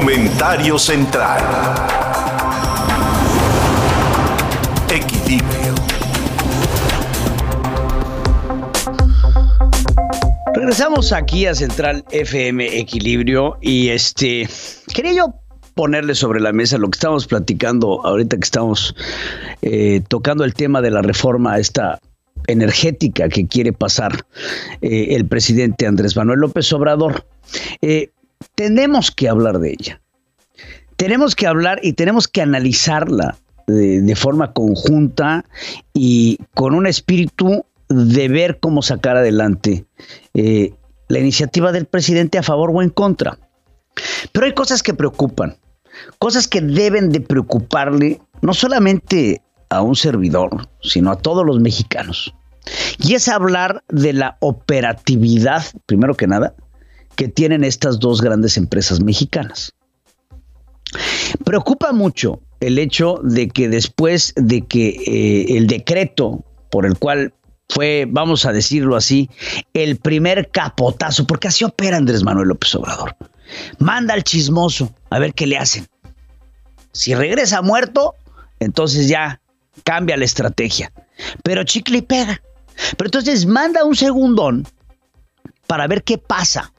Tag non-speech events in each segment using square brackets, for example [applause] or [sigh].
Comentario central. Equilibrio. Regresamos aquí a Central FM Equilibrio y este quería yo ponerle sobre la mesa lo que estamos platicando ahorita que estamos eh, tocando el tema de la reforma esta energética que quiere pasar eh, el presidente Andrés Manuel López Obrador. Eh, tenemos que hablar de ella. Tenemos que hablar y tenemos que analizarla de, forma conjunta y con un espíritu de ver cómo sacar adelante eh, la iniciativa del presidente a favor o en contra. Pero hay cosas que preocupan, cosas que deben de preocuparle no solamente a un servidor, sino a todos los mexicanos. Y es hablar de la operatividad, primero que nada, que tienen estas dos grandes empresas mexicanas. Preocupa mucho el hecho de que después de que eh, el decreto por el cual fue, vamos a decirlo así, el primer capotazo, porque así opera Andrés Manuel López Obrador. Manda al chismoso a ver qué le hacen. Si regresa muerto, entonces ya cambia la estrategia. Pero chicle y pega. Pero entonces manda un segundón para ver qué pasa.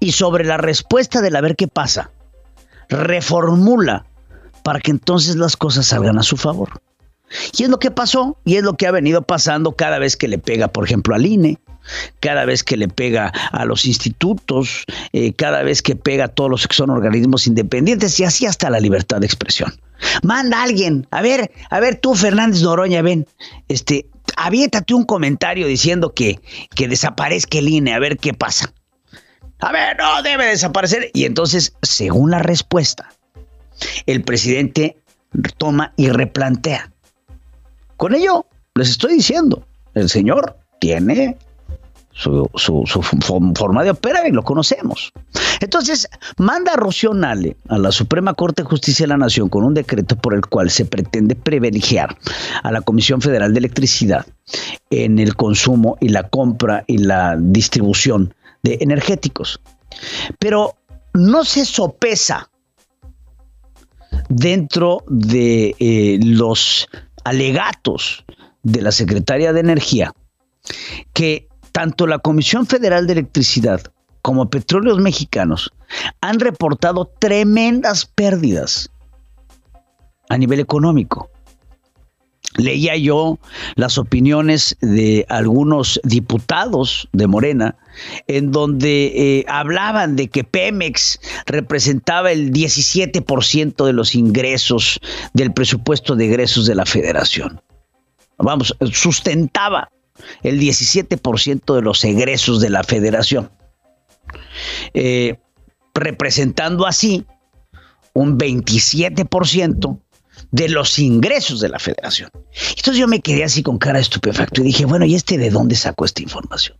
Y sobre la respuesta del a ver qué pasa, reformula para que entonces las cosas salgan a su favor. Y es lo que pasó y es lo que ha venido pasando cada vez que le pega, por ejemplo, al INE, cada vez que le pega a los institutos, eh, cada vez que pega a todos los que son organismos independientes y así hasta la libertad de expresión. Manda a alguien, a ver, a ver tú Fernández Noroña, ven, este, aviéntate un comentario diciendo que, que desaparezca el INE, a ver qué pasa. A ver, no, debe desaparecer. Y entonces, según la respuesta, el presidente toma y replantea. Con ello, les estoy diciendo, el señor tiene su, forma de operar y lo conocemos. Entonces, manda a Nale a la Suprema Corte de Justicia de la Nación con un decreto por el cual se pretende privilegiar a la Comisión Federal de Electricidad en el consumo y la compra y la distribución de energéticos. Pero no se sopesa dentro de eh, los alegatos de la Secretaría de Energía que tanto la Comisión Federal de Electricidad como Petróleos Mexicanos han reportado tremendas pérdidas a nivel económico. Leía yo las opiniones de algunos diputados de Morena, en donde eh, hablaban de que Pemex representaba el 17% de los ingresos del presupuesto de egresos de la federación. Vamos, sustentaba el 17% de los egresos de la federación, eh, representando así un 27% de los ingresos de la federación. Entonces yo me quedé así con cara estupefacto y dije, bueno, ¿y este de dónde sacó esta información?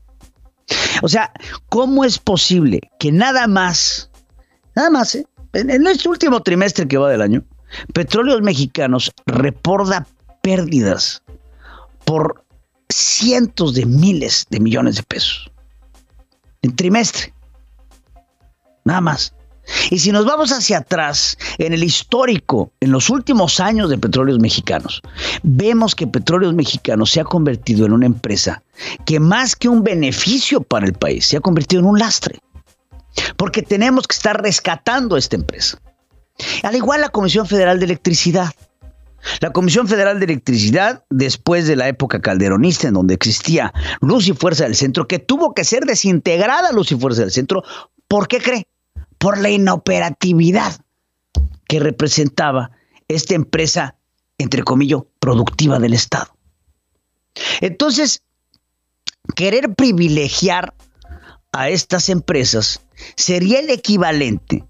O sea, ¿cómo es posible que nada más, nada más, ¿eh? en, este último trimestre que va del año, Petróleos Mexicanos reporta pérdidas por cientos de miles de millones de pesos en trimestre? Nada más. Y si nos vamos hacia atrás, en el histórico, en los últimos años de Petróleos Mexicanos, vemos que Petróleos Mexicanos se ha convertido en una empresa que más que un beneficio para el país, se ha convertido en un lastre. Porque tenemos que estar rescatando esta empresa. Al igual la Comisión Federal de Electricidad. La Comisión Federal de Electricidad, después de la época calderonista, en donde existía Luz y Fuerza del Centro, que tuvo que ser desintegrada Luz y Fuerza del Centro, ¿por qué cree? Por la inoperatividad que representaba esta empresa, entre comillas, productiva del Estado. Entonces, querer privilegiar a estas empresas sería el equivalente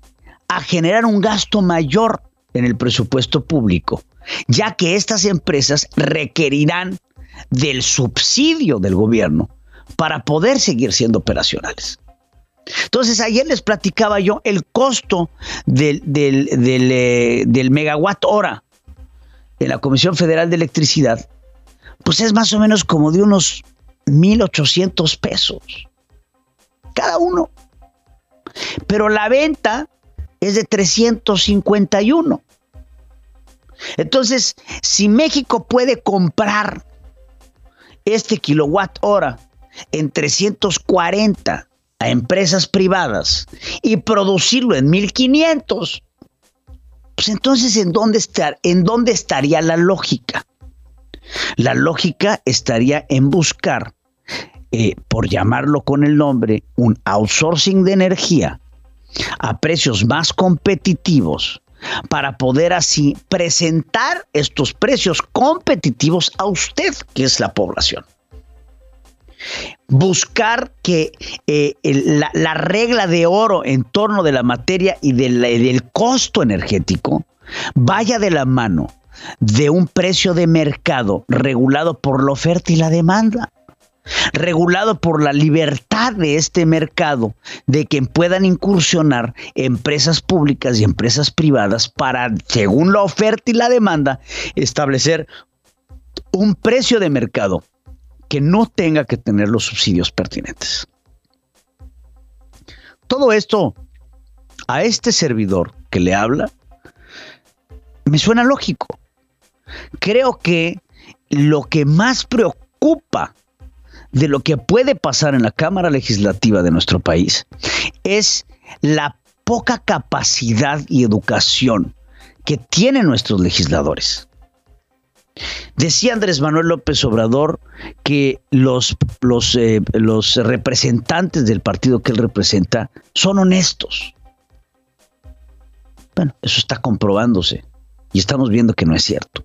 a generar un gasto mayor en el presupuesto público, ya que estas empresas requerirán del subsidio del gobierno para poder seguir siendo operacionales. Entonces, ayer les platicaba yo el costo del, eh, megawatt hora de la Comisión Federal de Electricidad, pues es más o menos como de unos 1.800 pesos cada uno. Pero la venta es de 351. Entonces, si México puede comprar este kilowatt hora en 340 a empresas privadas y producirlo en 1500, pues entonces ¿en dónde, estar, ¿en dónde estaría la lógica? La lógica estaría en buscar, eh, por llamarlo con el nombre, un outsourcing de energía a precios más competitivos para poder así presentar estos precios competitivos a usted, que es la población. Buscar que eh, la, regla de oro en torno de la materia y del costo energético vaya de la mano de un precio de mercado regulado por la oferta y la demanda regulado por la libertad de este mercado, de que puedan incursionar empresas públicas y empresas privadas para, según la oferta y la demanda, establecer un precio de mercado que no tenga que tener los subsidios pertinentes. Todo esto a este servidor que le habla me suena lógico. Creo que lo que más preocupa de lo que puede pasar en la Cámara Legislativa de nuestro país es la poca capacidad y educación que tienen nuestros legisladores. Decía Andrés Manuel López Obrador que los, los, eh, los representantes del partido que él representa son honestos. Bueno, eso está comprobándose y estamos viendo que no es cierto.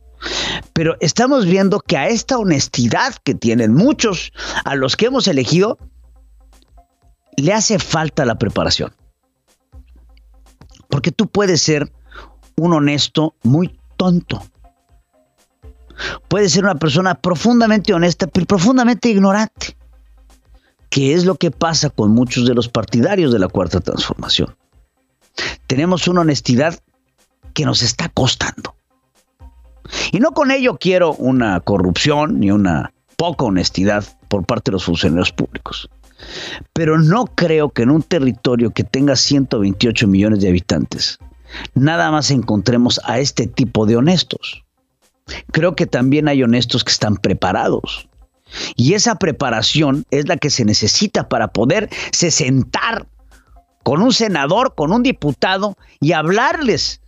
Pero estamos viendo que a esta honestidad que tienen muchos a los que hemos elegido, le hace falta la preparación. Porque tú puedes ser un honesto muy tonto. Puedes ser una persona profundamente honesta, pero profundamente ignorante. Que es lo que pasa con muchos de los partidarios de la Cuarta Transformación. Tenemos una honestidad que nos está costando. Y no con ello quiero una corrupción ni una poca honestidad por parte de los funcionarios públicos. Pero no creo que en un territorio que tenga 128 millones de habitantes, nada más encontremos a este tipo de honestos. Creo que también hay honestos que están preparados. Y esa preparación es la que se necesita para poder sentar con un senador, con un diputado y hablarles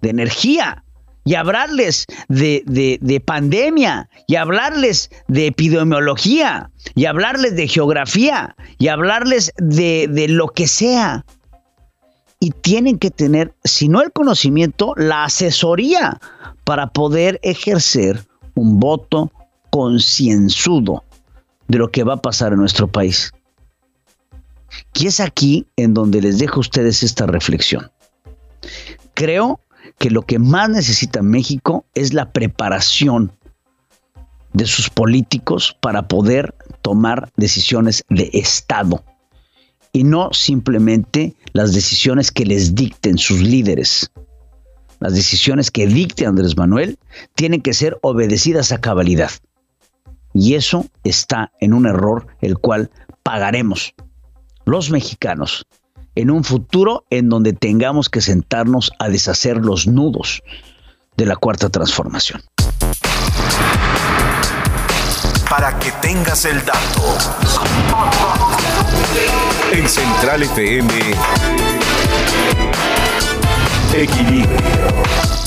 de energía, y hablarles de, pandemia, y hablarles de epidemiología, y hablarles de geografía, y hablarles de, de lo que sea. Y tienen que tener, si no el conocimiento, la asesoría para poder ejercer un voto concienzudo de lo que va a pasar en nuestro país. Y es aquí en donde les dejo a ustedes esta reflexión. Creo que lo que más necesita México es la preparación de sus políticos para poder tomar decisiones de Estado y no simplemente las decisiones que les dicten sus líderes. Las decisiones que dicte Andrés Manuel tienen que ser obedecidas a cabalidad. Y eso está en un error el cual pagaremos los mexicanos en un futuro en donde tengamos que sentarnos a deshacer los nudos de la cuarta transformación. Para que tengas el dato. En Central FM. Equilibrio.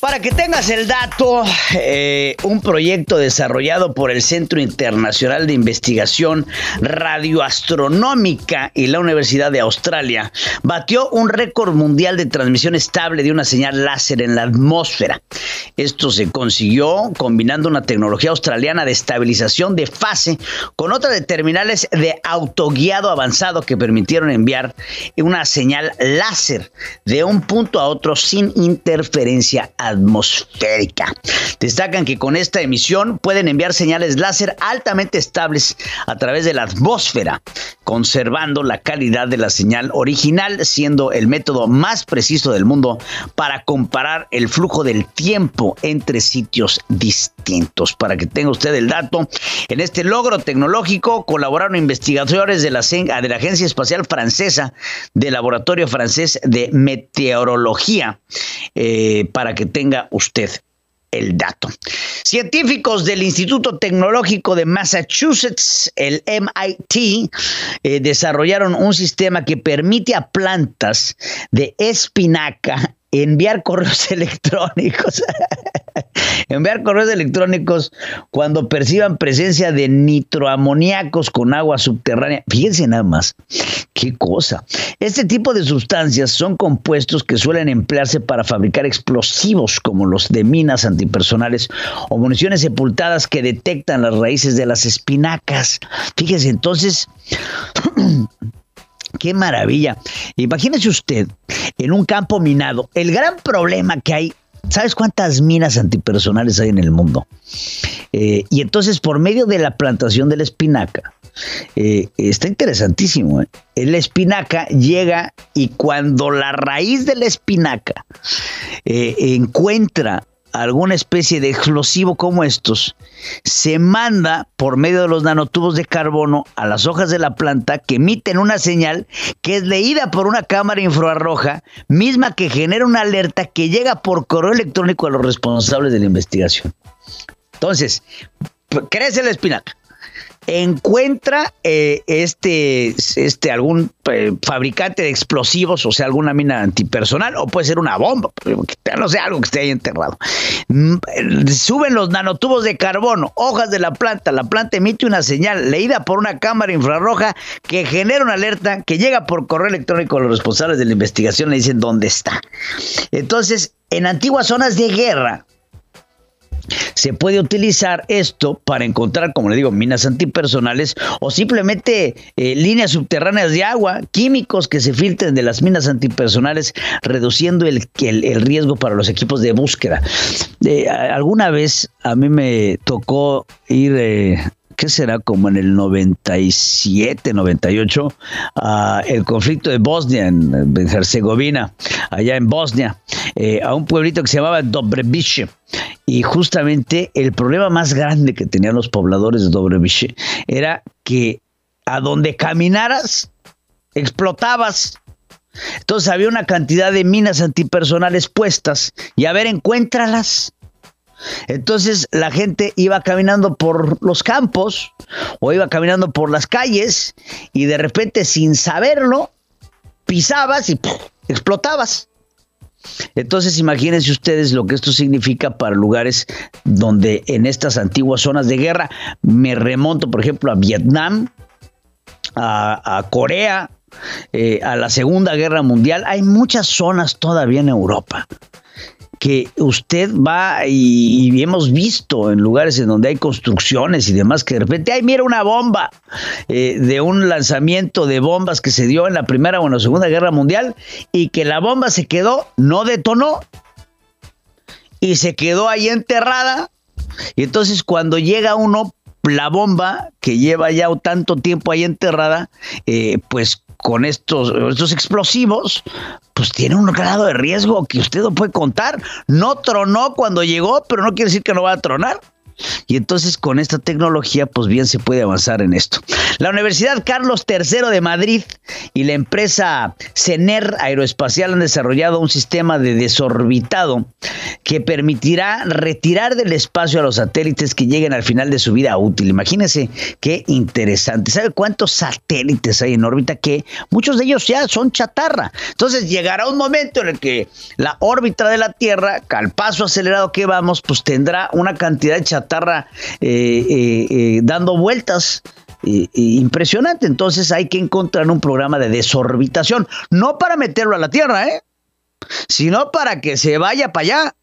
Para que tengas el dato, eh, un proyecto desarrollado por el Centro Internacional de Investigación Radioastronómica y la Universidad de Australia batió un récord mundial de transmisión estable de una señal láser en la atmósfera. Esto se consiguió combinando una tecnología australiana de estabilización de fase con otra de terminales de autoguiado avanzado que permitieron enviar una señal láser de un punto a otro sin interferencia atmosférica. Destacan que con esta emisión pueden enviar señales láser altamente estables a través de la atmósfera, conservando la calidad de la señal original, siendo el método más preciso del mundo para comparar el flujo del tiempo entre sitios distintos. Para que tenga usted el dato, en este logro tecnológico colaboraron investigadores de la, la Agencia Espacial Francesa, del Laboratorio Francés de Meteorología, eh, para que tenga usted el dato. Científicos del Instituto Tecnológico de Massachusetts, el MIT, eh, desarrollaron un sistema que permite a plantas de espinaca enviar correos [laughs] electrónicos. enviar correos electrónicos cuando perciban presencia de nitroamoníacos con agua subterránea. Fíjense nada más, qué cosa. Este tipo de sustancias son compuestos que suelen emplearse para fabricar explosivos como los de minas antipersonales o municiones sepultadas que detectan las raíces de las espinacas. Fíjese, entonces... [clears throat] Qué maravilla. Imagínese usted en un campo minado. El gran problema que hay, ¿sabes cuántas minas antipersonales hay en el mundo? Eh, y entonces por medio de la plantación de la espinaca, eh, está interesantísimo. ¿eh? La espinaca llega y cuando la raíz de la espinaca encuentra alguna especie de explosivo como estos, se manda por medio de los nanotubos de carbono a las hojas de la planta que emiten una señal que es leída por una cámara infrarroja, misma que genera una alerta que llega por correo electrónico a los responsables de la investigación. Entonces, crece la espinaca encuentra eh, este, este algún eh, fabricante de explosivos, o sea, alguna mina antipersonal, o puede ser una bomba, no sé, algo que esté ahí enterrado. Mm, suben los nanotubos de carbono, hojas de la planta, la planta emite una señal leída por una cámara infrarroja que genera una alerta que llega por correo electrónico a los responsables de la investigación, le dicen dónde está. Entonces, en antiguas zonas de guerra, se puede utilizar esto para encontrar, como le digo, minas antipersonales o simplemente eh, líneas subterráneas de agua, químicos que se filtren de las minas antipersonales, reduciendo el, el, riesgo para los equipos de búsqueda. Eh, alguna vez a mí me tocó ir eh, ¿qué será? Como en el 97, 98, el conflicto de Bosnia, en, Herzegovina, allá en Bosnia, eh, a un pueblito que se llamaba Dobrevice. Y justamente el problema más grande que tenían los pobladores de Dobrevice era que a donde caminaras, explotabas. Entonces había una cantidad de minas antipersonales puestas y a ver, encuéntralas. Entonces la gente iba caminando por los campos o iba caminando por las calles y de repente sin saberlo pisabas y explotabas. Entonces imagínense ustedes lo que esto significa para lugares donde en estas antiguas zonas de guerra, me remonto por ejemplo a Vietnam, a, Corea, eh, a la Segunda Guerra Mundial, hay muchas zonas todavía en Europa que usted va y, hemos visto en lugares en donde hay construcciones y demás que de repente, ay, mira una bomba eh, de un lanzamiento de bombas que se dio en la Primera o en la Segunda Guerra Mundial y que la bomba se quedó, no detonó y se quedó ahí enterrada. Y entonces cuando llega uno, la bomba que lleva ya tanto tiempo ahí enterrada, eh, pues con estos, estos explosivos, pues tiene un grado de riesgo que usted no puede contar. No tronó cuando llegó, pero no quiere decir que no va a tronar. Y entonces con esta tecnología, pues bien se puede avanzar en esto. La Universidad Carlos III de Madrid y la empresa CENER Aeroespacial han desarrollado un sistema de desorbitado que permitirá retirar del espacio a los satélites que lleguen al final de su vida útil. Imagínense qué interesante. ¿Sabe cuántos satélites hay en órbita? Que muchos de ellos ya son chatarra. Entonces llegará un momento en el que la órbita de la Tierra, al paso acelerado que vamos, pues tendrá una cantidad de chatarra eh, eh, eh, dando vueltas. impresionante, entonces hay que encontrar un programa de desorbitación, no para meterlo a la Tierra, sino para que se vaya para allá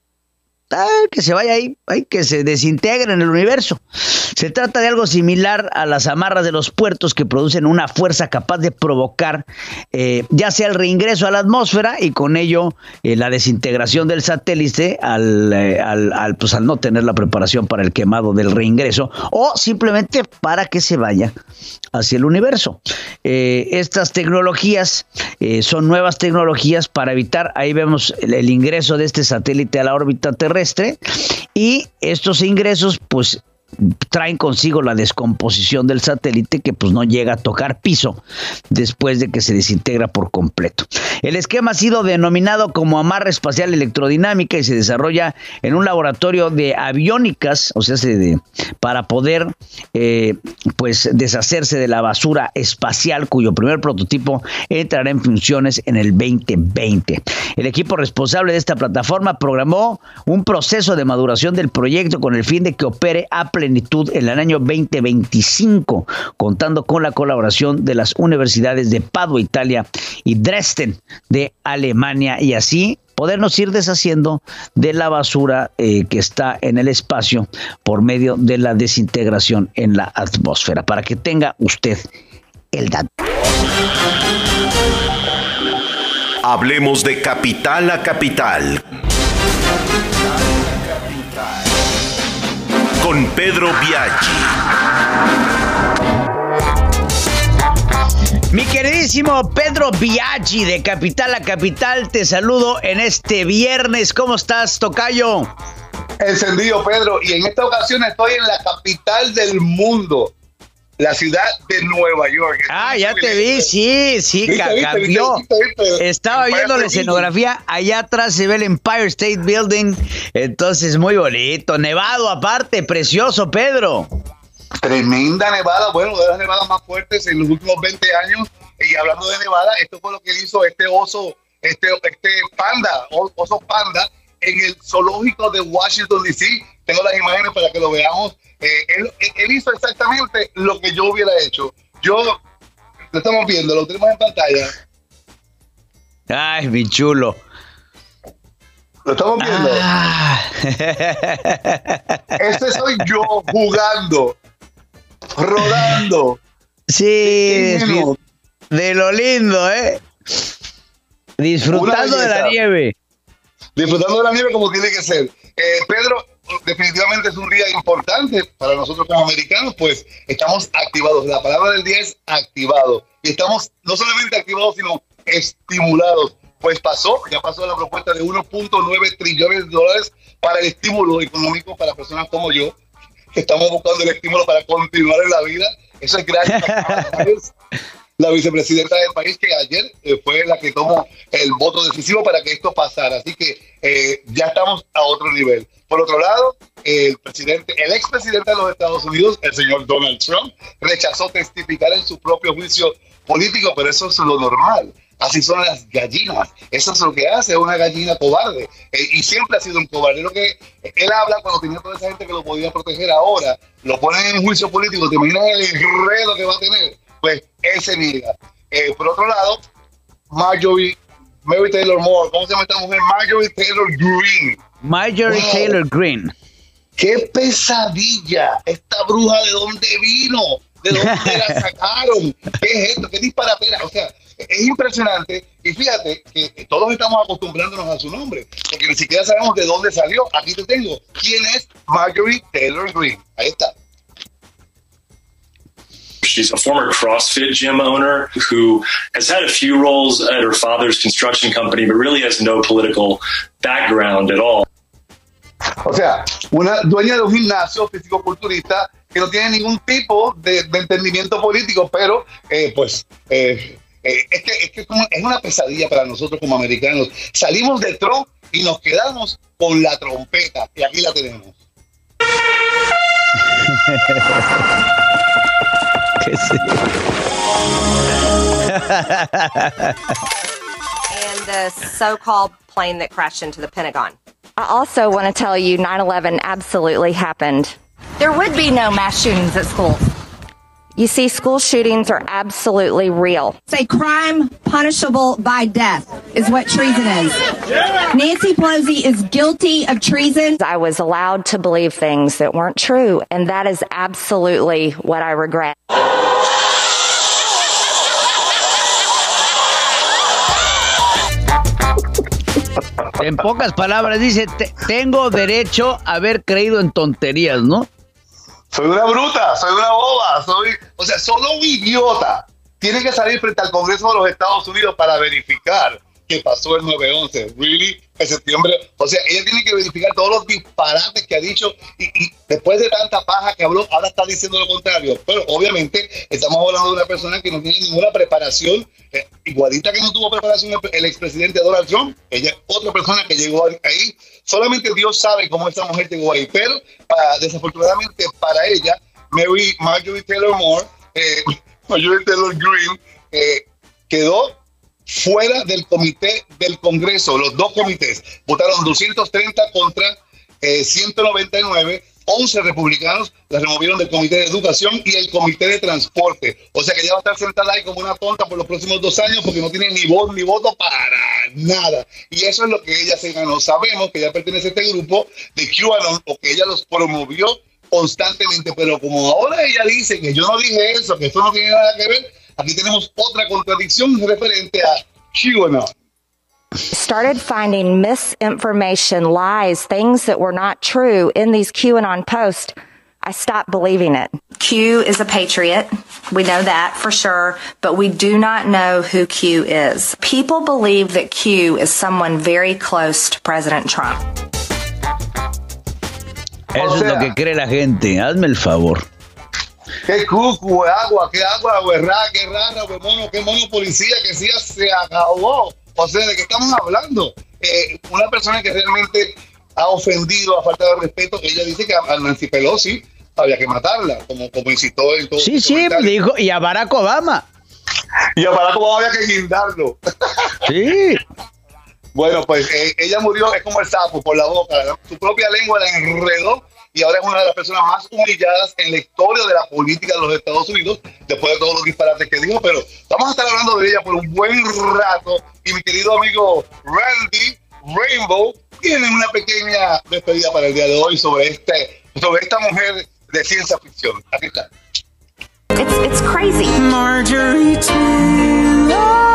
que se vaya ahí, hay que se desintegre en el universo. Se trata de algo similar a las amarras de los puertos que producen una fuerza capaz de provocar eh, ya sea el reingreso a la atmósfera y con ello eh, la desintegración del satélite al, eh, al, al, pues, al no tener la preparación para el quemado del reingreso o simplemente para que se vaya hacia el universo. estas tecnologías son nuevas tecnologías para evitar, ahí vemos el ingreso de este satélite a la órbita terrestre y estos ingresos pues traen consigo la descomposición del satélite que pues no llega a tocar piso después de que se desintegra por completo. El esquema ha sido denominado como amarra espacial electrodinámica y se desarrolla en un laboratorio de aviónicas, o sea, para poder eh, pues deshacerse de la basura espacial cuyo primer prototipo entrará en funciones en el 2020. El equipo responsable de esta plataforma programó un proceso de maduración del proyecto con el fin de que opere a plenitud en el año 2025, contando con la colaboración de las universidades de Padua, Italia y Dresden de Alemania y así podernos ir deshaciendo de la basura eh, que está en el espacio por medio de la desintegración en la atmósfera, para que tenga usted el dato. Hablemos de capital a capital. Con Pedro Biaggi. Mi queridísimo Pedro Biaggi de Capital a Capital, te saludo en este viernes. ¿Cómo estás, Tocayo? Encendido, Pedro. Y en esta ocasión estoy en la capital del mundo la ciudad de Nueva York. Ah, ya te vi, sí, sí, cambió. Estaba viendo la escenografía, allá atrás se ve el Empire State Building, entonces muy bonito, nevado aparte, precioso, Pedro. Tremenda nevada, bueno, de las nevadas más fuertes en los últimos 20 años. Y hablando de nevada, esto fue lo que hizo este oso, este, este panda, oso panda, en el zoológico de Washington, D.C. Tengo las imágenes para que lo veamos eh, él, hizo exactamente lo que yo hubiera hecho. Yo, lo estamos viendo, lo tenemos en pantalla. Ay, mi chulo. Lo estamos viendo. Ah. [laughs] Este soy yo jugando, rodando. Sí, de lo lindo, ¿eh? Disfrutando de la nieve. Disfrutando de la nieve como tiene que ser. Eh, Pedro, definitivamente es un día importante para nosotros como americanos, pues estamos activados. La palabra del día es activado. Y estamos no solamente activados, sino estimulados. Pues pasó, ya pasó la propuesta de 1.9 trillones de dólares para el estímulo económico para personas como yo, que estamos buscando el estímulo para continuar en la vida. Eso es gracias [laughs] la vicepresidenta del país, que ayer eh, fue la que tomó el voto decisivo para que esto pasara. Así que eh, ya estamos a otro nivel. Por otro lado, el presidente, el expresidente de los Estados Unidos, el señor Donald Trump, rechazó testificar en su propio juicio político, pero eso es lo normal. Así son las gallinas. Eso es lo que hace una gallina cobarde. Eh, y siempre ha sido un cobarde. Lo que él habla cuando tenía toda esa gente que lo podía proteger ahora, lo ponen en juicio político. ¿Te imaginas el enredo que va a tener? Pues él se niega. Eh, por otro lado, Marjorie, Mary Taylor Moore, ¿cómo se llama esta mujer? Marjorie Taylor Green. Marjorie Taylor Green. ¡Qué pesadilla! ¿Esta bruja de dónde vino? ¿De dónde [laughs] la sacaron? ¿Qué es esto? ¿Qué disparatera? O sea, es impresionante. Y fíjate que todos estamos acostumbrándonos a su nombre, porque ni siquiera sabemos de dónde salió. Aquí te tengo. ¿Quién es Marjorie Taylor Green? Ahí está. She's a former CrossFit gym owner who has had a few roles at her father's construction company, but really has no political background at all. O sea, una dueña de un gimnasio físico-culturista que no tiene ningún tipo de, de entendimiento político, pero eh, pues eh, eh, es que, es, que como, es una pesadilla para nosotros como americanos. Salimos de Trump y nos quedamos con la trompeta, y aquí la tenemos. [laughs] and the so-called plane that crashed into the Pentagon. I also want to tell you 9 11 absolutely happened. There would be no mass shootings at schools. You see, school shootings are absolutely real. It's a crime punishable by death, is what treason is. Nancy Pelosi is guilty of treason. I was allowed to believe things that weren't true, and that is absolutely what I regret. En pocas palabras dice, tengo derecho a haber creído en tonterías, ¿no? Soy una bruta, soy una boba, soy, o sea, solo un idiota. tiene que salir frente al Congreso de los Estados Unidos para verificar qué pasó el 9-11. Really? En septiembre. O sea, ella tiene que verificar todos los disparates que ha dicho y, después de tanta paja que habló, ahora está diciendo lo contrario. Pero obviamente estamos hablando de una persona que no tiene ninguna preparación, eh, igualita que no tuvo preparación el, expresidente Donald Trump. Ella es otra persona que llegó ahí. Solamente Dios sabe cómo esta mujer llegó ahí. Pero desafortunadamente para ella, Mary Marjorie Taylor Moore, eh, [laughs] Marjorie Taylor Green, eh, quedó fuera del comité del Congreso. Los dos comités votaron 230 contra 199. Eh, 11 republicanos la removieron del Comité de Educación y el Comité de Transporte. O sea que ya va a estar sentada ahí como una tonta por los próximos dos años porque no tiene ni voz ni voto para nada. Y eso es lo que ella se ganó. Sabemos que ella pertenece a este grupo de QAnon o que ella los promovió constantemente, pero como ahora ella dice que yo no dije eso, que esto no tiene nada que ver, aquí tenemos otra contradicción referente a QAnon. Started finding misinformation, lies, things that were not true in these QAnon posts. I stopped believing it. Q is a patriot. We know that for sure, but we do not know who Q is. People believe that Q is someone very close to President Trump. Eso o sea, es lo que cree la gente. Hazme el favor. Qué cucu, agua, qué agua, güerra, qué rara, qué mono, qué mono policía que sí se acabó. O sea, ¿de qué estamos hablando? Eh, una persona que realmente ha ofendido a falta de respeto, ella dice que a Nancy Pelosi había que matarla, como, como incitó en todo Sí, sí, dijo, y a Barack Obama. Y a Barack Obama había que guindarlo. Sí. [laughs] bueno, pues eh, ella murió, es como el sapo, por la boca, su propia lengua la enredó y ahora es una de las personas más humilladas en la historia de la política de los Estados Unidos, después de todos los disparates que dijo, pero vamos a estar hablando de ella por un buen rato y mi querido amigo Randy Rainbow tiene una pequeña despedida para el día de hoy sobre, este, sobre esta mujer de ciencia ficción. Aquí está. It's, it's crazy. Marjorie Taylor.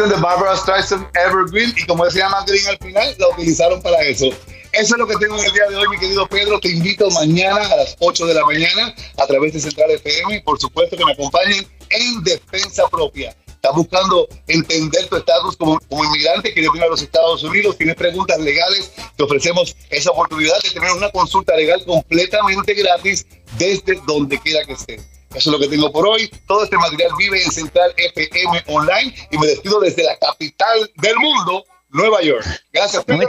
Canción de Barbara Streisand, Evergreen, y como llama Green al final, la utilizaron para eso. Eso es lo que tengo en el día de hoy, mi querido Pedro. Te invito mañana a las 8 de la mañana a través de Central FM y por supuesto que me acompañen en Defensa Propia. Estás buscando entender tu estatus como, como inmigrante, quieres venir a los Estados Unidos, tienes preguntas legales, te ofrecemos esa oportunidad de tener una consulta legal completamente gratis desde donde quiera que estés. Eso es lo que tengo por hoy. Todo este material vive en Central FM Online y me despido desde la capital del mundo, Nueva York. Gracias, Pedro.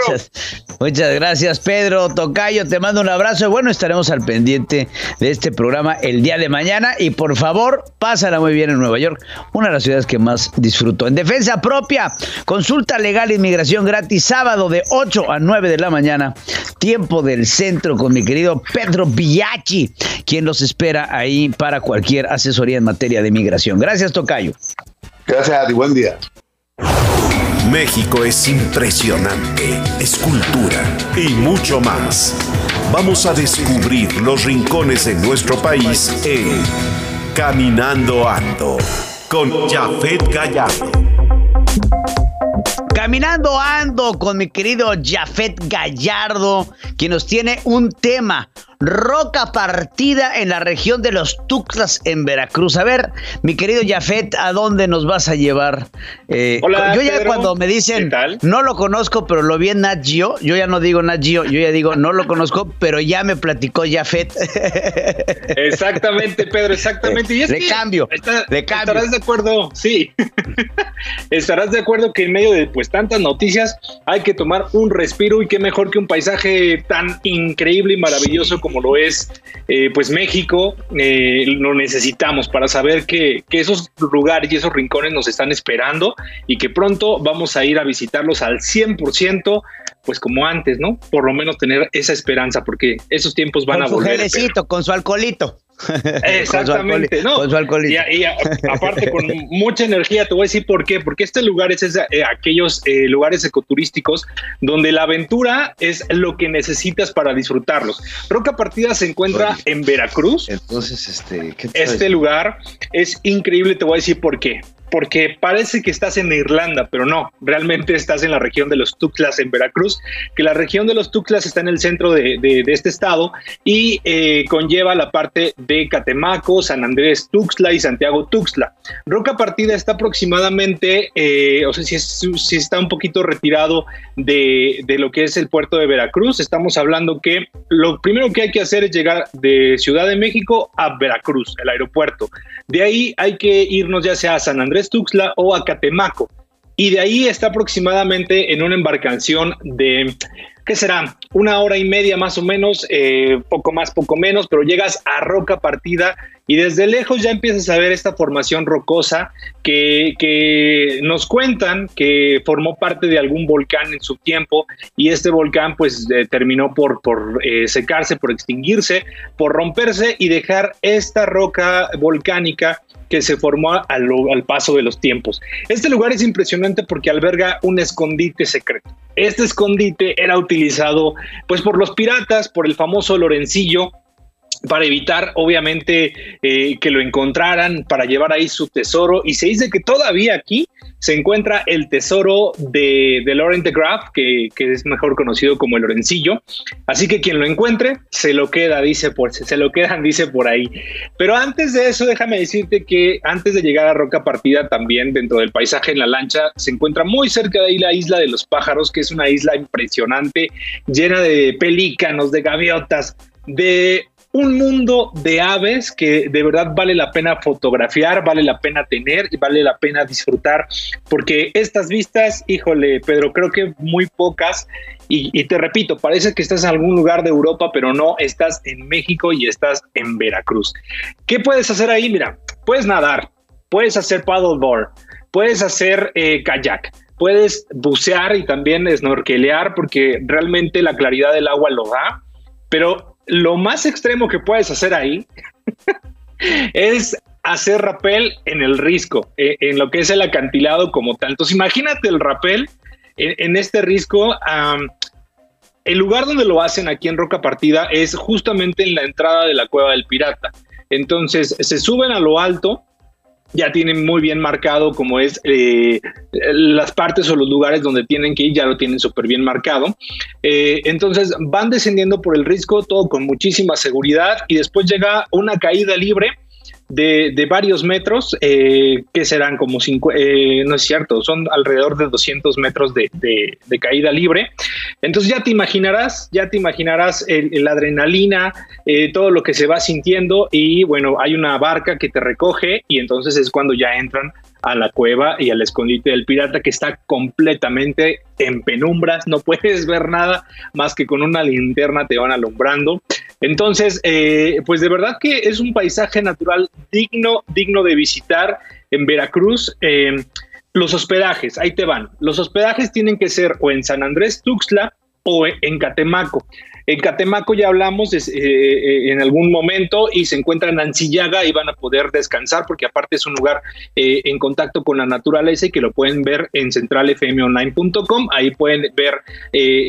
Muchas, gracias, Pedro Tocayo. Te mando un abrazo y bueno, estaremos al pendiente de este programa el día de mañana. Y por favor, pásala muy bien en Nueva York, una de las ciudades que más disfruto. En defensa propia, consulta legal inmigración gratis sábado de 8 a 9 de la mañana, tiempo del centro con mi querido Pedro Villachi, quien los espera ahí para cualquier asesoría en materia de inmigración. Gracias, Tocayo. Gracias a ti, buen día. México es impresionante, es cultura y mucho más. Vamos a descubrir los rincones de nuestro país en Caminando Ando con Jafet Gallardo. Caminando ando con mi querido Jafet Gallardo, quien nos tiene un tema, roca partida en la región de los Tuxtlas en Veracruz. A ver, mi querido Jafet, ¿a dónde nos vas a llevar? Eh, Hola, yo ya cuando me dicen, no lo conozco, pero lo vi en Nat Geo, yo ya no digo Nat Geo, yo ya digo, no lo conozco, pero ya me platicó Jafet. [laughs] Exactamente, Pedro, exactamente. Y es de cambio, de cambio. Estarás de acuerdo, sí. [laughs] estarás de acuerdo que en medio de pues tantas noticias hay que tomar un respiro y qué mejor que un paisaje tan increíble y maravilloso como como lo es eh, pues México, eh, lo necesitamos para saber que, que, esos lugares y esos rincones nos están esperando y que pronto vamos a ir a visitarlos al 100%, pues como antes, ¿no? Por lo menos tener esa esperanza, porque esos tiempos van a volver. Con su con su alcoholito. Exactamente, no. Y, aparte con mucha energía, te voy a decir por qué, porque este lugar es eh, aquellos eh, lugares ecoturísticos donde la aventura es lo que necesitas para disfrutarlos. Roca Partida se encuentra en Veracruz. Entonces, este, este lugar es increíble, te voy a decir por qué porque parece que estás en Irlanda, pero no, realmente estás en la región de los Tuxtlas en Veracruz, que la región de los Tuxtlas está en el centro de, este estado y eh, conlleva la parte de Catemaco, San Andrés Tuxtla y Santiago Tuxtla. Roca Partida está aproximadamente, eh, o sea, si, está un poquito retirado de, de lo que es el puerto de Veracruz, estamos hablando que lo primero que hay que hacer es llegar de Ciudad de México a Veracruz, el aeropuerto. De ahí hay que irnos ya sea a San Andrés Tuxtla o a Catemaco. Y de ahí está aproximadamente en una embarcación de, ¿qué será? Una hora y media más o menos, eh, poco más, poco menos, pero llegas a Roca Partida y desde lejos ya empiezas a ver esta formación rocosa que, nos cuentan que formó parte de algún volcán en su tiempo y este volcán pues eh, terminó por, por eh, secarse, por extinguirse, por romperse y dejar esta roca volcánica que se formó al, al, paso de los tiempos. Este lugar es impresionante porque alberga un escondite secreto. Este escondite era utilizado pues por los piratas, por el famoso Lorencillo, para evitar obviamente eh, que lo encontraran, para llevar ahí su tesoro. Y se dice que todavía aquí se encuentra el tesoro de, Laurent de Graaf, que, es mejor conocido como el Lorencillo. Así que quien lo encuentre, se lo queda, dice por, se lo quedan, [laughs] dice por ahí. Pero antes de eso, déjame decirte que antes de llegar a Roca Partida, también dentro del paisaje en la lancha, se encuentra muy cerca de ahí la isla de los pájaros, que es una isla impresionante, llena de pelícanos, de gaviotas, de un mundo de aves que de verdad vale la pena fotografiar, vale la pena tener y vale la pena disfrutar, porque estas vistas, híjole, Pedro, creo que muy pocas. Y, te repito, parece que estás en algún lugar de Europa, pero no, estás en México y estás en Veracruz. ¿Qué puedes hacer ahí? Mira, puedes nadar, puedes hacer paddleboard, puedes hacer eh, kayak, puedes bucear y también snorkelear porque realmente la claridad del agua lo da, pero lo más extremo que puedes hacer ahí [laughs] es hacer rapel en el risco, eh, en lo que es el acantilado como tal. Entonces, imagínate el rapel en, este risco. el lugar donde lo hacen aquí en Roca Partida es justamente en la entrada de la cueva del pirata. Entonces, se suben a lo alto ya tienen muy bien marcado como es eh, las partes o los lugares donde tienen que ir, ya lo tienen súper bien marcado. Eh, entonces van descendiendo por el risco, todo con muchísima seguridad y después llega una caída libre de, varios metros, eh, que serán como cinco, eh, no es cierto, son alrededor de 200 metros de, caída libre. Entonces ya te imaginarás, ya te imaginarás la adrenalina, eh, todo lo que se va sintiendo y bueno, hay una barca que te recoge y entonces es cuando ya entran a la cueva y al escondite del pirata que está completamente en penumbras, no puedes ver nada más que con una linterna te van alumbrando. Entonces, eh, pues de verdad que es un paisaje natural digno, digno de visitar en Veracruz. Eh, los hospedajes, ahí te van. Los hospedajes tienen que ser o en San Andrés Tuxtla o en Catemaco. En Catemaco ya hablamos eh, eh, en algún momento y se encuentran en Ancillaga y van a poder descansar porque aparte es un lugar eh, en contacto con la naturaleza y que lo pueden ver en centralfmonline.com. Ahí pueden ver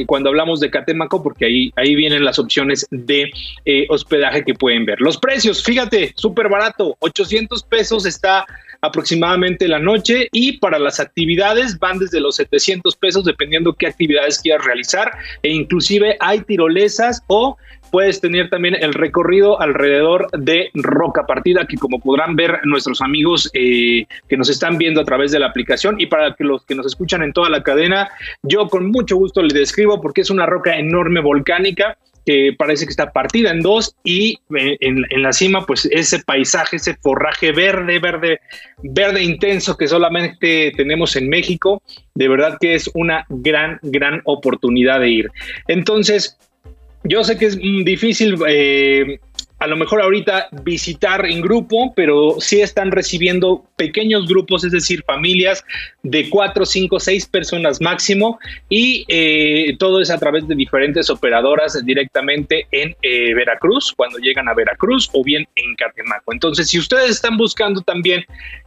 cuando hablamos de Catemaco porque ahí, ahí vienen las opciones de hospedaje que pueden ver. Los precios, fíjate, súper barato, 800 pesos está aproximadamente la noche y para las actividades van desde los 700 pesos dependiendo qué actividades quieras realizar. E inclusive hay tirolesas o puedes tener también el recorrido alrededor de Roca Partida, que como podrán ver nuestros amigos eh, que nos están viendo a través de la aplicación y para que los que nos escuchan en toda la cadena, yo con mucho gusto les describo porque es una roca enorme volcánica que parece que está partida en dos y eh, en, la cima pues ese paisaje, ese forraje verde, verde, verde intenso que solamente tenemos en México, de verdad que es una gran, gran oportunidad de ir. Entonces, yo sé que es difícil eh, a lo mejor ahorita visitar en grupo, pero sí están recibiendo pequeños grupos, es decir, familias de cuatro, cinco, seis personas máximo y eh, todo es a través de diferentes operadoras directamente en eh, Veracruz, cuando llegan a Veracruz o bien en Catemaco. Entonces, si ustedes están buscando también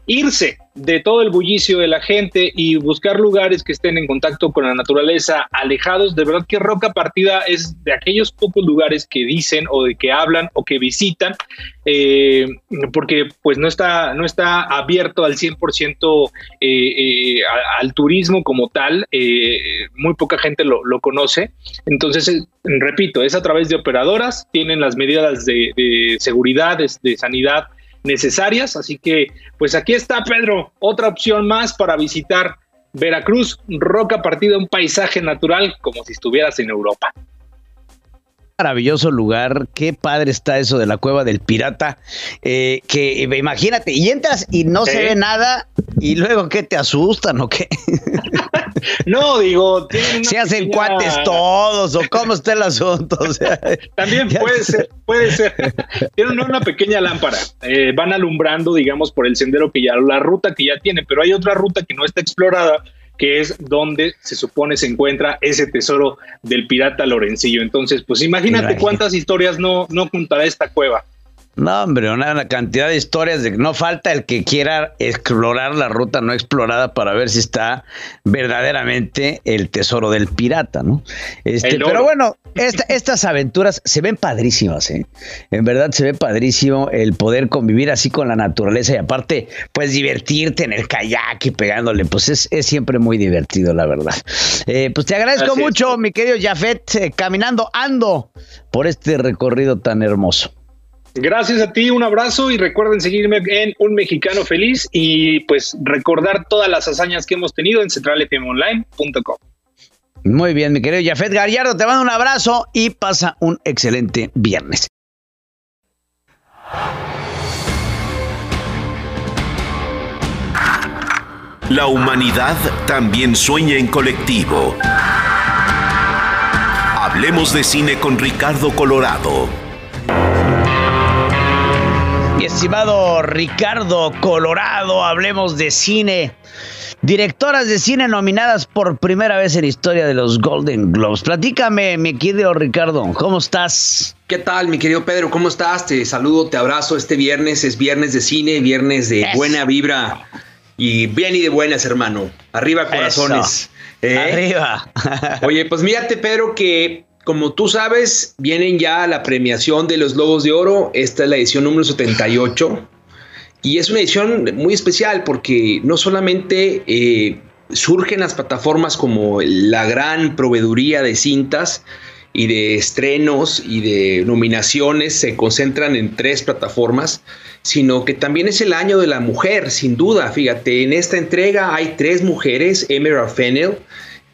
irse de todo el bullicio de la gente y buscar lugares que estén en contacto con la naturaleza, alejados, de verdad que Roca Partida es de aquellos pocos lugares que dicen o de que hablan o que visitan, eh, porque pues no está, no está abierto al 100% eh, eh, al, turismo como tal, muy poca gente lo, conoce, entonces, repito, es a través de operadoras, tienen las medidas de, de seguridad, de sanidad, necesarias. Así que, pues aquí está, Pedro, otra opción más para visitar Veracruz, Roca Partida, un paisaje natural como si estuvieras en Europa maravilloso lugar, qué padre está eso de la cueva del pirata, eh, que imagínate, y entras y no se ve nada, y luego qué te asustan o qué. [laughs] no, digo, [laughs] se hacen cuates todos, o cómo está el asunto. [laughs] También puede ser, puede ser. Tienen una pequeña lámpara, eh, van alumbrando, digamos, por el sendero que ya, la ruta que ya tienen, pero hay otra ruta que no está explorada que es donde se supone se encuentra ese tesoro del pirata Lorencillo. Entonces, pues imagínate cuántas historias no, no contará esta cueva. No, hombre, una, cantidad de historias de que no falta el que quiera explorar la ruta no explorada para ver si está verdaderamente el tesoro del pirata, ¿no? Este, pero bueno, estas aventuras se ven padrísimas, ¿eh? En verdad se ve padrísimo el poder convivir así con la naturaleza y aparte, pues divertirte en el kayak y pegándole, pues es, siempre muy divertido, la verdad. Eh, pues te agradezco mucho, mi querido Jafet, eh, caminando, ando por este recorrido tan hermoso. Gracias a ti, un abrazo y recuerden seguirme en Un Mexicano Feliz y pues recordar todas las hazañas que hemos tenido en centralfmonline.com. Muy bien, mi querido Jafet Gallardo, te mando un abrazo y pasa un excelente viernes. La humanidad también sueña en colectivo. Hablemos de cine con Ricardo Colorado estimado Ricardo Colorado, hablemos de cine. Directoras de cine nominadas por primera vez en la historia de los Golden Globes. Platícame, mi querido Ricardo, ¿cómo estás? ¿Qué tal, mi querido Pedro? ¿Cómo estás? Te saludo, te abrazo. Este viernes es viernes de cine, viernes de buena vibra y bien y de buenas, hermano. Arriba corazones. ¿Eh? Arriba. Oye, pues mírate, Pedro, que como tú sabes, vienen ya la premiación de los Globos de Oro. Esta es la edición número 78. Y es una edición muy especial porque no solamente eh, surgen las plataformas como la gran proveeduría de cintas y de estrenos y de nominaciones se concentran en tres plataformas, sino que también es el año de la mujer, sin duda. Fíjate, en esta entrega hay tres mujeres, Emerald Fennell,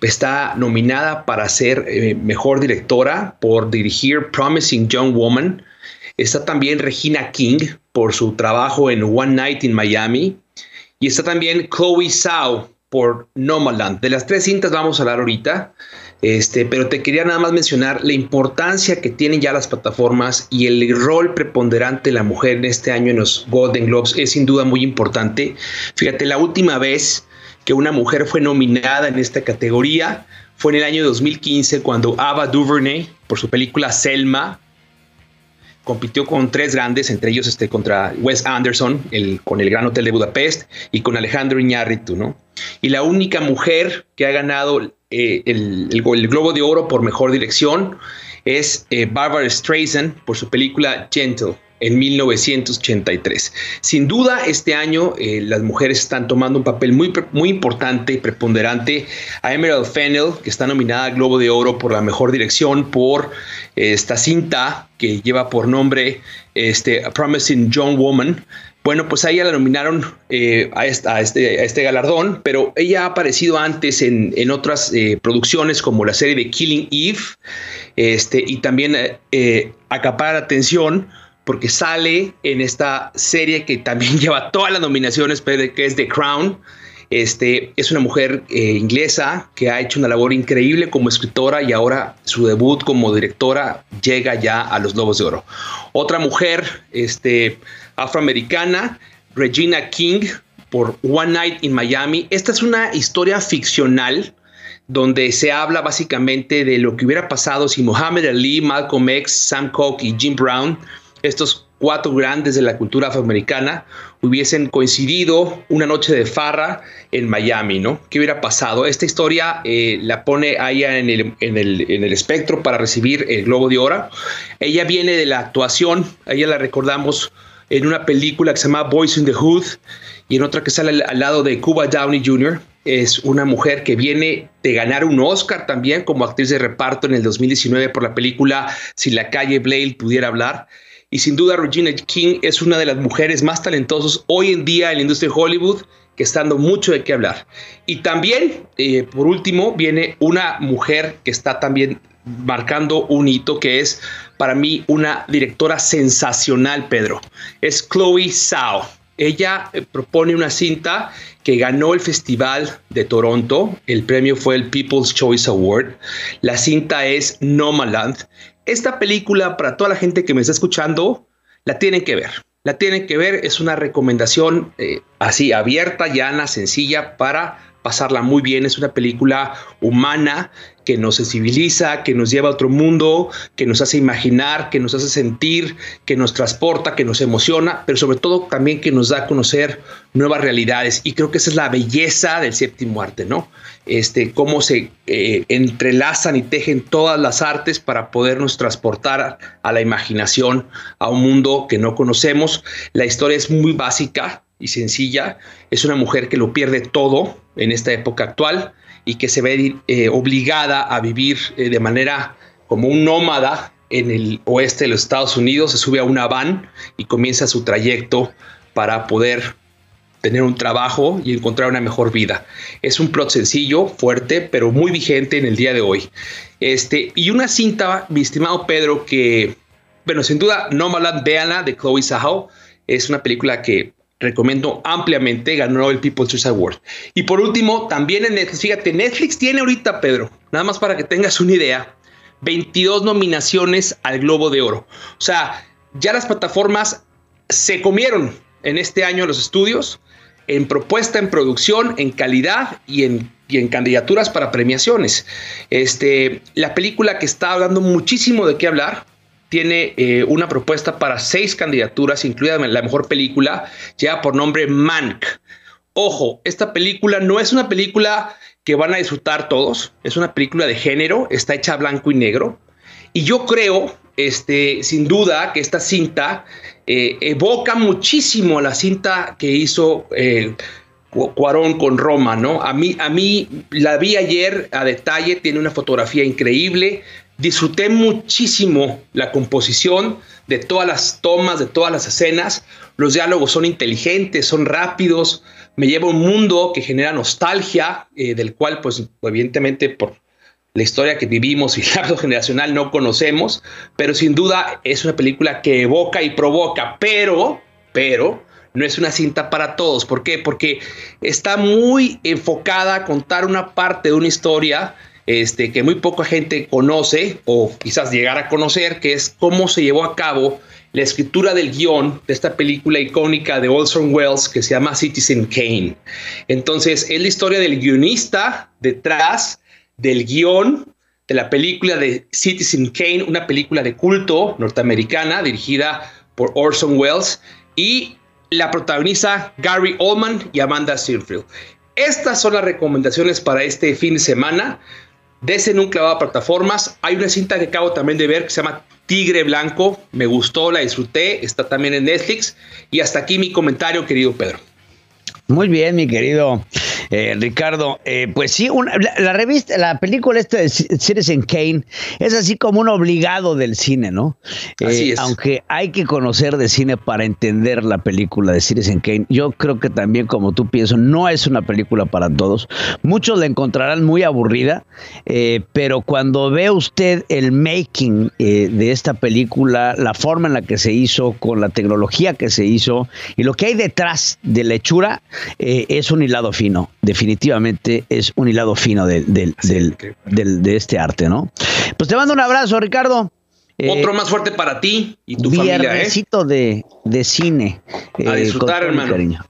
está nominada para ser eh, mejor directora por dirigir Promising Young Woman. Está también Regina King por su trabajo en One Night in Miami. Y está también Chloe Zhao por Nomadland. De las tres cintas vamos a hablar ahorita. Este, pero te quería nada más mencionar la importancia que tienen ya las plataformas y el rol preponderante de la mujer en este año en los Golden Globes es sin duda muy importante. Fíjate, la última vez que una mujer fue nominada en esta categoría. Fue en el año 2015 cuando Ava DuVernay, por su película Selma, compitió con tres grandes, entre ellos este, contra Wes Anderson, con el Gran Hotel de Budapest, y con Alejandro Iñárritu, ¿no? Y la única mujer que ha ganado eh, el, Globo de Oro por Mejor Dirección es eh, Barbara Streisand por su película Gentle en 1983. Sin duda, este año eh, las mujeres están tomando un papel muy, muy importante y preponderante. A Emerald Fennell, que está nominada al Globo de Oro por la mejor dirección por eh, esta cinta que lleva por nombre este, A Promising Young Woman. Bueno, pues a ella la nominaron eh, a, este, a, este, galardón, pero ella ha aparecido antes en, en otras producciones como la serie de Killing Eve, este, y también acapara atención porque sale en esta serie que también [laughs] lleva todas las nominaciones, que es The Crown. Este, es una mujer eh, inglesa que ha hecho una labor increíble como escritora y ahora su debut como directora llega ya a los Lobos de Oro. Otra mujer este, afroamericana, Regina King, por One Night in Miami. Esta es una historia ficcional donde se habla básicamente de lo que hubiera pasado si Muhammad Ali, Malcolm X, Sam Cooke y Jim Brown, estos cuatro grandes de la cultura afroamericana hubiesen coincidido una noche de farra en Miami, ¿no? ¿Qué hubiera pasado? Esta historia eh, la pone ella en el, en, el, en el espectro para recibir el Globo de Oro. Ella viene de la actuación, ella la recordamos en una película que se llama Boys in the Hood y en otra que sale al, al lado de Cuba Downey Jr. Es una mujer que viene de ganar un Oscar también como actriz de reparto en el 2019 por la película Si la calle Blade pudiera hablar. Y sin duda Regina King es una de las mujeres más talentosas hoy en día en la industria de Hollywood que está dando mucho de qué hablar. Y también, eh, por último, viene una mujer que está también marcando un hito que es para mí una directora sensacional, Pedro. Es Chloe Zhao. Ella eh, propone una cinta que ganó el Festival de Toronto. El premio fue el People's Choice Award. La cinta es Nomaland esta película, para toda la gente que me está escuchando, la tienen que ver. La tienen que ver, es una recomendación eh, así abierta, llana, sencilla para pasarla muy bien. Es una película humana que nos sensibiliza, que nos lleva a otro mundo, que nos hace imaginar, que nos hace sentir, que nos transporta, que nos emociona, pero sobre todo también que nos da a conocer nuevas realidades. Y creo que esa es la belleza del séptimo arte, ¿no? Este, cómo se eh, entrelazan y tejen todas las artes para podernos transportar a la imaginación, a un mundo que no conocemos. La historia es muy básica, y sencilla. Es una mujer que lo pierde todo en esta época actual y que se ve eh, obligada a vivir eh, de manera como un nómada en el oeste de los Estados Unidos. Se sube a una van y comienza su trayecto para poder tener un trabajo y encontrar una mejor vida. Es un plot sencillo, fuerte, pero muy vigente en el día de hoy. Este, y una cinta, mi estimado Pedro, que, bueno, sin duda, Nomadland, véanla, de Chloe Zhao. Es una película que recomiendo ampliamente, ganó el People's Choice Award. Y por último, también en Netflix, fíjate, Netflix tiene ahorita, Pedro, nada más para que tengas una idea, 22 nominaciones al Globo de Oro. O sea, ya las plataformas se comieron en este año los estudios en propuesta, en producción, en calidad y en, y en candidaturas para premiaciones. Este, la película que está hablando muchísimo de qué hablar, tiene eh, una propuesta para seis candidaturas, incluida la mejor película, lleva por nombre Mank. Ojo, esta película no es una película que van a disfrutar todos, es una película de género, está hecha blanco y negro. Y yo creo, este, sin duda, que esta cinta eh, evoca muchísimo a la cinta que hizo eh, Cuarón con Roma, ¿no? A mí, a mí la vi ayer a detalle, tiene una fotografía increíble, Disfruté muchísimo la composición de todas las tomas, de todas las escenas. Los diálogos son inteligentes, son rápidos. Me lleva a un mundo que genera nostalgia, eh, del cual, pues, evidentemente, por la historia que vivimos y [laughs] el generacional no conocemos, pero sin duda es una película que evoca y provoca, pero, pero, no es una cinta para todos. ¿Por qué? Porque está muy enfocada a contar una parte de una historia este, que muy poca gente conoce o quizás llegar a conocer, que es cómo se llevó a cabo la escritura del guion de esta película icónica de Orson Welles que se llama Citizen Kane. Entonces, es la historia del guionista detrás del guion de la película de Citizen Kane, una película de culto norteamericana dirigida por Orson Welles y la protagoniza Gary Oldman y Amanda Seyfried. Estas son las recomendaciones para este fin de semana. Desen un clavado a plataformas. Hay una cinta que acabo también de ver que se llama Tigre Blanco. Me gustó, la disfruté. Está también en Netflix. Y hasta aquí mi comentario, querido Pedro. Muy bien, mi querido eh, Ricardo. Eh, pues sí, la, revista, la película esta de Citizen Kane es así como un obligado del cine, ¿no? Así eh, es. Aunque hay que conocer de cine para entender la película de Citizen Kane. Yo creo que también, como tú piensas, no es una película para todos. Muchos la encontrarán muy aburrida, pero cuando ve usted el making de esta película, la forma en la que se hizo, con la tecnología que se hizo y lo que hay detrás de la hechura, es un hilado fino definitivamente es un hilado fino del, del, del- del- de este arte, ¿no? Pues te mando un abrazo, Ricardo. Eh, Otro más fuerte para ti y tu familia, ¿eh? de, de cine. A eh, disfrutar, hermano. cariño.